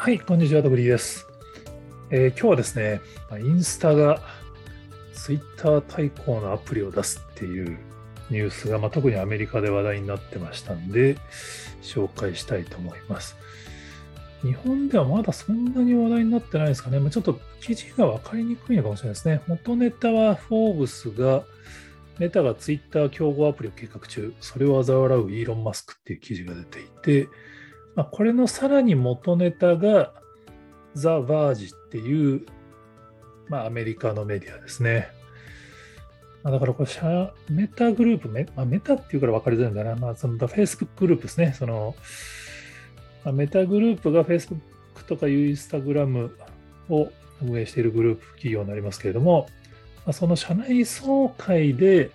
はい、こんにちは、ドブリーです、えー今日はですね、インスタがツイッター対抗のアプリを出すっていうニュースが、まあ、特にアメリカで話題になってましたんで、紹介したいと思います。日本ではまだそんなに話題になってないですかね。まあ、ちょっと記事が分かりにくいのかもしれないですね。元ネタはフォーブスが、メタがツイッター競合アプリを計画中、それを嘲笑うイーロン・マスクっていう記事が出ていて、まあ、これのさらに元ネタがザ・バージっていう、まあ、アメリカのメディアですね。まあ、だからこれシャ、メタグループ、メ,、まあ、メタっていうから分かりづらいんだな、まあ、その Facebook グループですね。そのまあ、メタグループが Facebook とか Instagram を運営しているグループ企業になりますけれども、まあ、その社内総会で、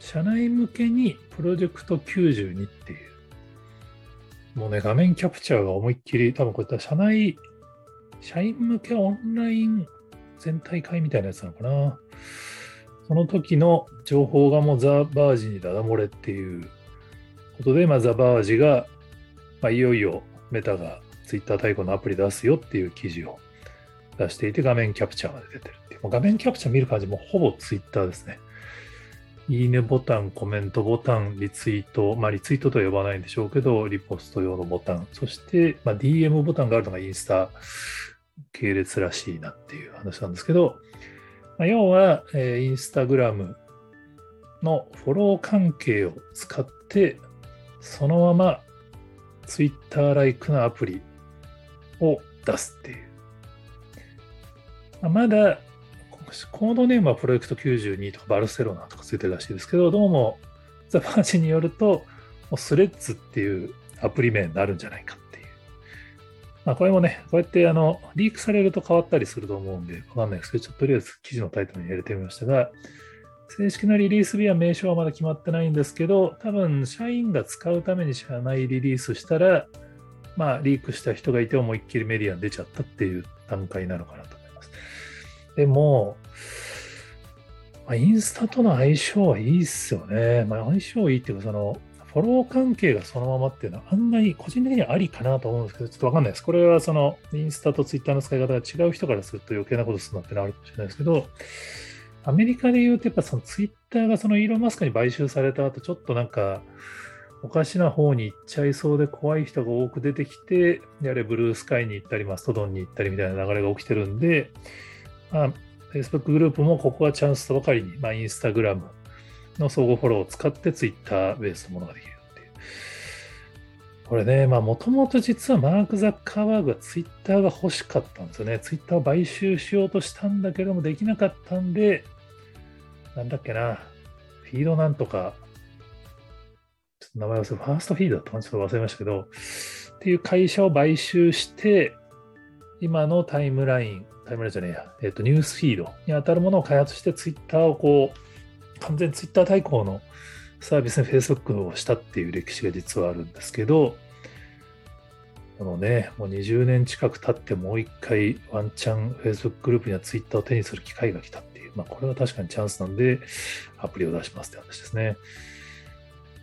社内向けにプロジェクト92っていう、もうね、画面キャプチャーが思いっきり、多分こういった社内、社員向けオンライン全体会みたいなやつなのかな。その時の情報がもうザ・バージにダダ漏れっていうことで、まあ、ザ・バージが、まあ、いよいよメタがツイッター対抗のアプリ出すよっていう記事を出していて、画面キャプチャーまで出てるっていう。もう画面キャプチャー見る感じ、もほぼツイッターですね。いいねボタン、コメントボタン、リツイート、まあリツイートと呼ばないんでしょうけど、リポスト用のボタン、そして、まあ、DM ボタンがあるのがインスタ系列らしいなっていう話なんですけど、まあ、要は、えーインスタグラムのフォロー関係を使って、そのままツイッターライクなアプリを出すっていう。まあまだコードネームはプロジェクト92とかバルセロナとかついてるらしいですけど、どうもザ・パーチによると、スレッズっていうアプリ名になるんじゃないかっていう。まあこれもね、こうやってあのリークされると変わったりすると思うんで、わかんないですけど、ちょっととりあえず記事のタイトルに入れてみましたが、正式なリリース日は名称はまだ決まってないんですけど、多分社員が使うために社内リリースしたら、まあリークした人がいて思いっきりメディアに出ちゃったっていう段階なのかなと。でも、まあ、インスタとの相性はいいっすよね。まあ、相性いいっていうか、その、フォロー関係がそのままっていうのは案外個人的にはありかなと思うんですけど、ちょっとわかんないです。これはその、インスタとツイッターの使い方が違う人からすると余計なことするのってのはあるかもしれないですけど、アメリカで言うとやっぱそのツイッターがそのイーロン・マスクに買収された後、ちょっとなんか、おかしな方に行っちゃいそうで怖い人が多く出てきて、やれブルースカイに行ったり、マストドンに行ったりみたいな流れが起きてるんで、まあ、Facebook グループもここはチャンスとばかりに、まあ、インスタグラムの相互フォローを使って Twitter ベースのものができるっていう。これね、まあもともと実はマーク・ザッカーバーグは Twitter が欲しかったんですよね。Twitter を買収しようとしたんだけどもできなかったんで、なんだっけな、フィードなんとか、ちょっと名前忘れ、ファーストフィードだったかちょっと忘れましたけど、っていう会社を買収して、今のタイムライン、タイムラインじゃねえや、えっ、と、ニュースフィードに当たるものを開発して、ツイッターをこう、完全ツイッター対抗のサービスに Facebook をしたっていう歴史が実はあるんですけど、このね、もう20年近く経ってもう一回ワンチャン Facebook グループにはツイッターを手にする機会が来たっていう、まあこれは確かにチャンスなんで、アプリを出しますって話ですね。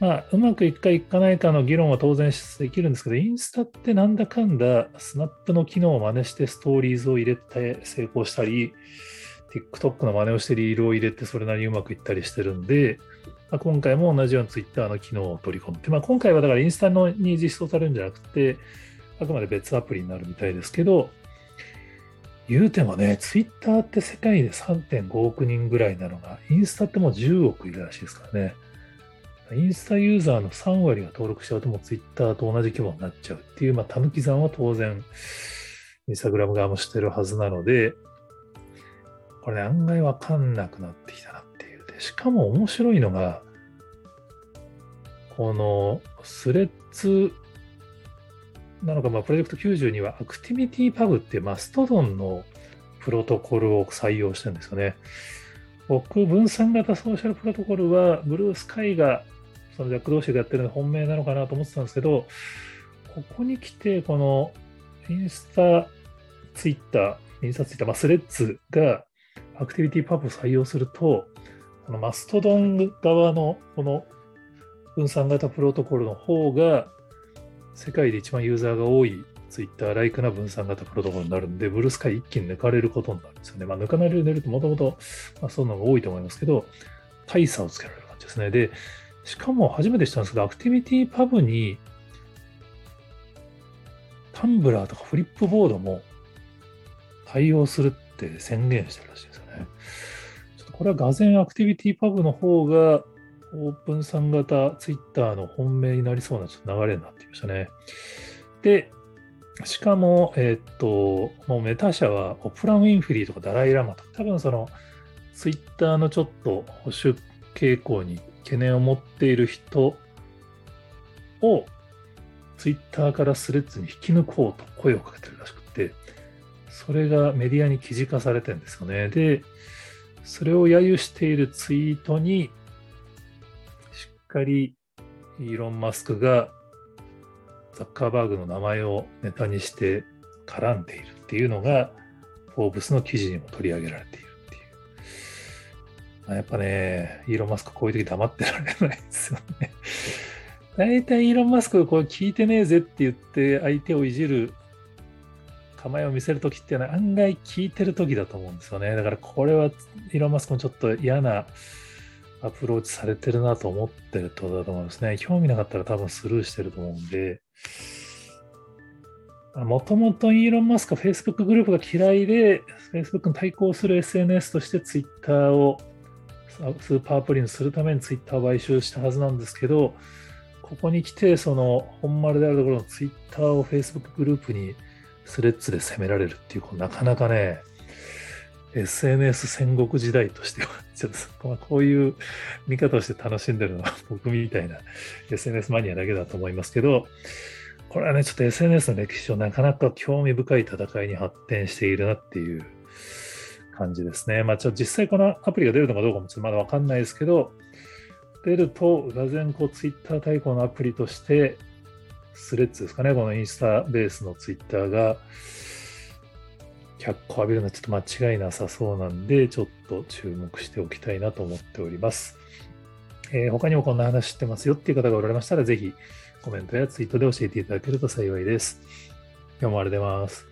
まあ、うまくいくかいかないかの議論は当然できるんですけど、インスタってなんだかんだ、スナップの機能を真似してストーリーズを入れて成功したり、TikTok の真似をしてリールを入れてそれなりにうまくいったりしてるんで、まあ、今回も同じように Twitter の機能を取り込んで、まあ、今回はだからインスタのに実装されるんじゃなくて、あくまで別アプリになるみたいですけど、言うてもね、Twitter って世界で3.5億人ぐらいなのが、インスタってもう10億いるらしいですからね。インスタユーザーの3割が登録しちゃうともうツイッターと同じ規模になっちゃうっていう、まあ、たぬき算は当然、インスタグラム側もしてるはずなので、これ、ね、案外わかんなくなってきたなっていう。で、しかも面白いのが、このスレッズなのか、まあ、プロジェクト90にはアクティビティパブってマストドンのプロトコルを採用してるんですよね。僕、分散型ソーシャルプロトコルは、ブルースカイがそのジャック同士がやってるの本命なのかなと思ってたんですけど、ここに来て、このインスタ、ツイッター、インスタツイッター、まあ、スレッズがアクティビティパブを採用すると、このマストドン側のこの分散型プロトコルの方が世界で一番ユーザーが多いツイッターライクな分散型プロトコルになるんで、ブルースカイ一気に抜かれることになるんですよね。まあ、抜かれるともともと、ま、そういうのが多いと思いますけど、大差をつけられる感じですね。で、しかも初めて知ったんですけど、アクティビティパブに、タンブラーとかフリップボードも対応するって宣言してるらしいですよね。ちょっとこれはがぜアクティビティパブの方がオープン参型ツイッターの本命になりそうなちょっと流れになってきましたね。で、しかも、えー、っと、もうメタ社はオプラ・ウィンフリーとかダライ・ラマとか、多分そのツイッターのちょっと保守傾向に懸念を持っている人をツイッターからスレッズに引き抜こうと声をかけてるらしくて、それがメディアに記事化されてるんですよね。で、それを揶揄しているツイートに、しっかりイーロン・マスクがザッカーバーグの名前をネタにして絡んでいるっていうのが、フォーブスの記事にも取り上げられている。やっぱね、イーロン・マスクこういう時黙ってられないですよね。大体イーロン・マスクこれ聞いてねえぜって言って相手をいじる構えを見せるときっていうのは案外聞いてるときだと思うんですよね。だからこれはイーロン・マスクもちょっと嫌なアプローチされてるなと思ってるってことだと思うんですね。興味なかったら多分スルーしてると思うんで、もともとイーロン・マスクは Facebook グループが嫌いで、Facebook に対抗する SNS として Twitter をスーパープリにするために Twitter を買収したはずなんですけど、ここに来て、その本丸であるところの Twitter を Facebook グループにスレッズで攻められるっていう、なかなかね、SNS 戦国時代としては、ちょっと こういう見方をして楽しんでるのは僕みたいな SNS マニアだけだと思いますけど、これはね、ちょっと SNS の歴史上なかなか興味深い戦いに発展しているなっていう感じですね。まあ、ちょ実際このアプリが出るのかどうかもちょっとまだわかんないですけど、出ると、がぜんこう Twitter 対抗のアプリとして、スレッズですかね、このインスタベースの Twitter が、脚光浴びるのはちょっと間違いなさそうなんで、ちょっと注目しておきたいなと思っております。えー、他にもこんな話知ってますよっていう方がおられましたら、ぜひコメントやツイートで教えていただけると幸いです。今日もありがとうございます。